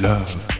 love.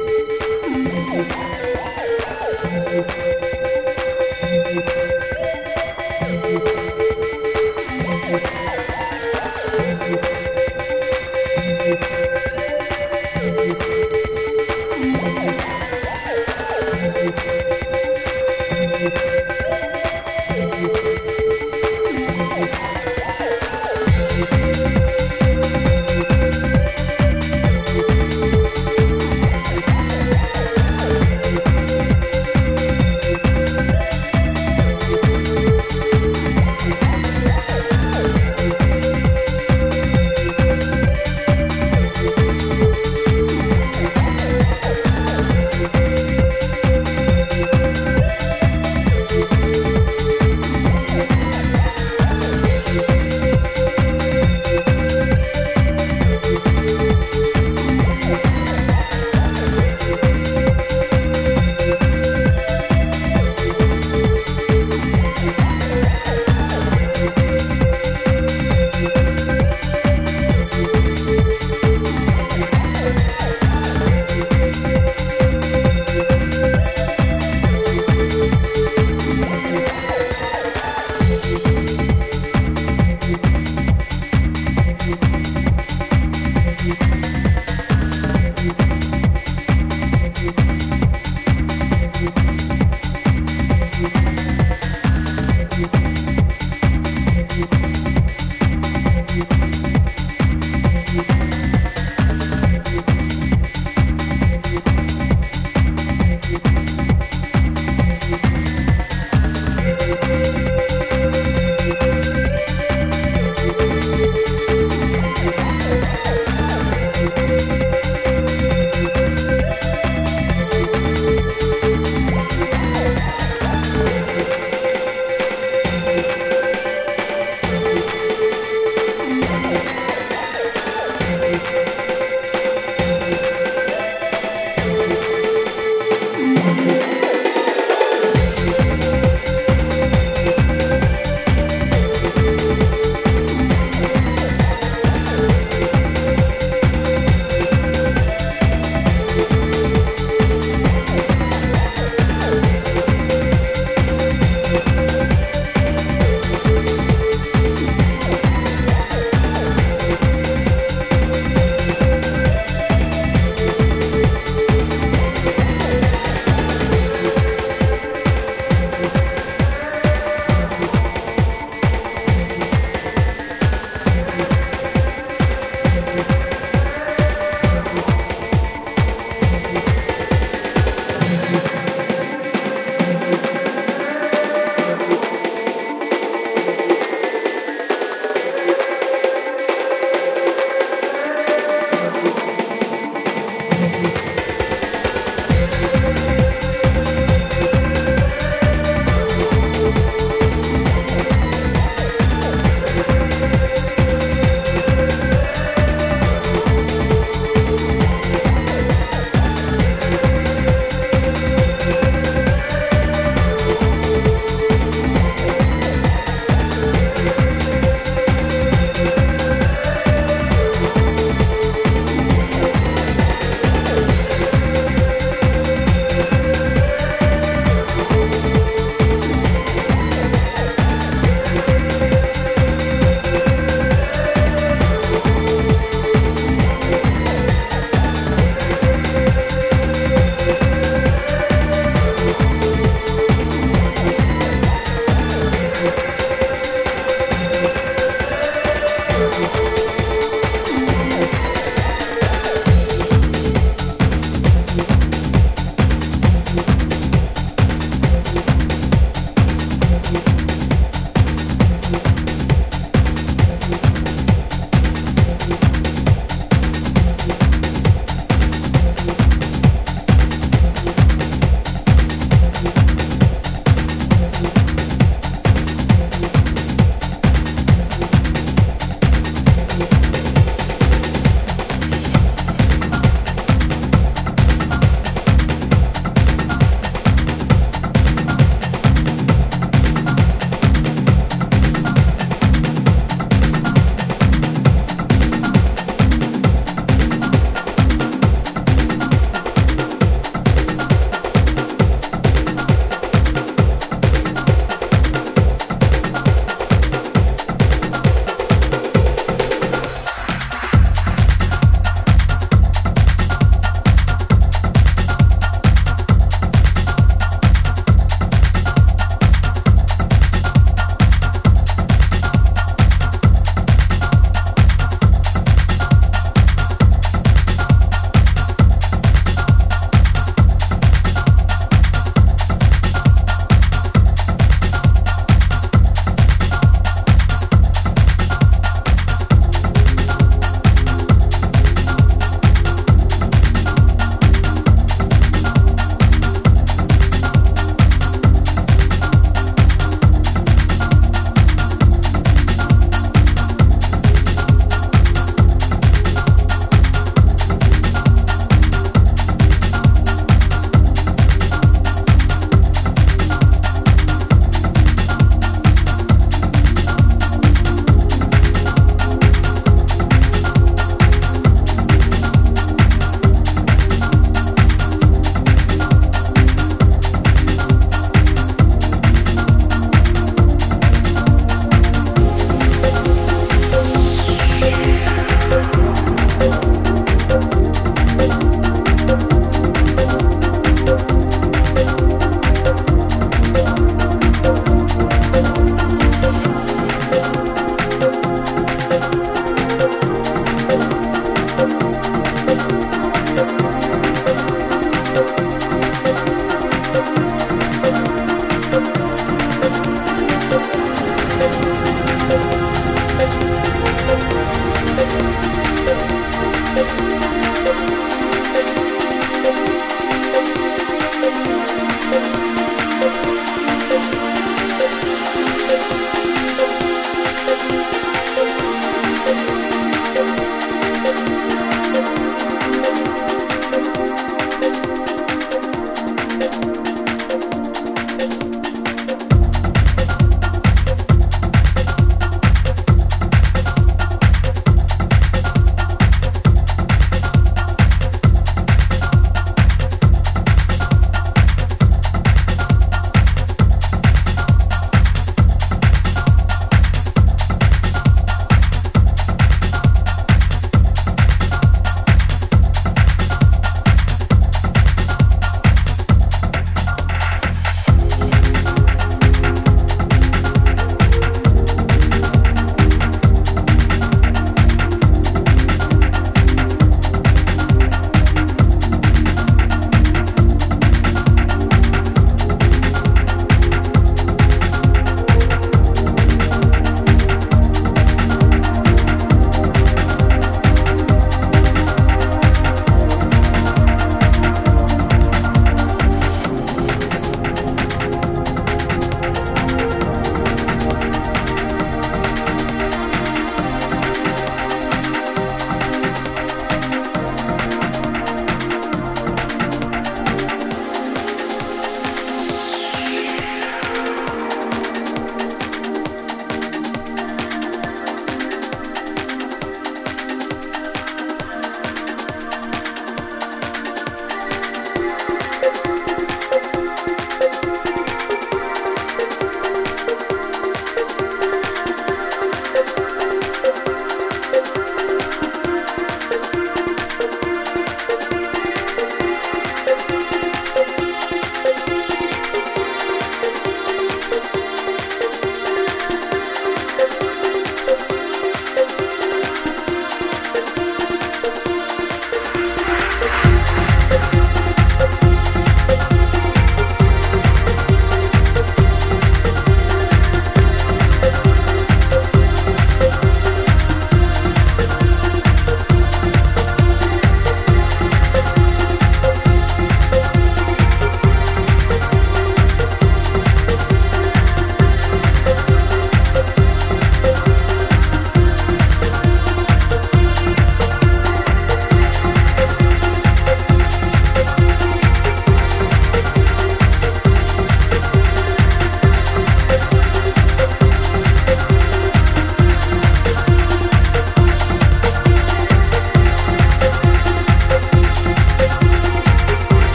Música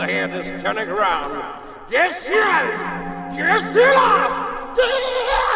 the head is turning around. Yes, yes! Yes, yes! Mind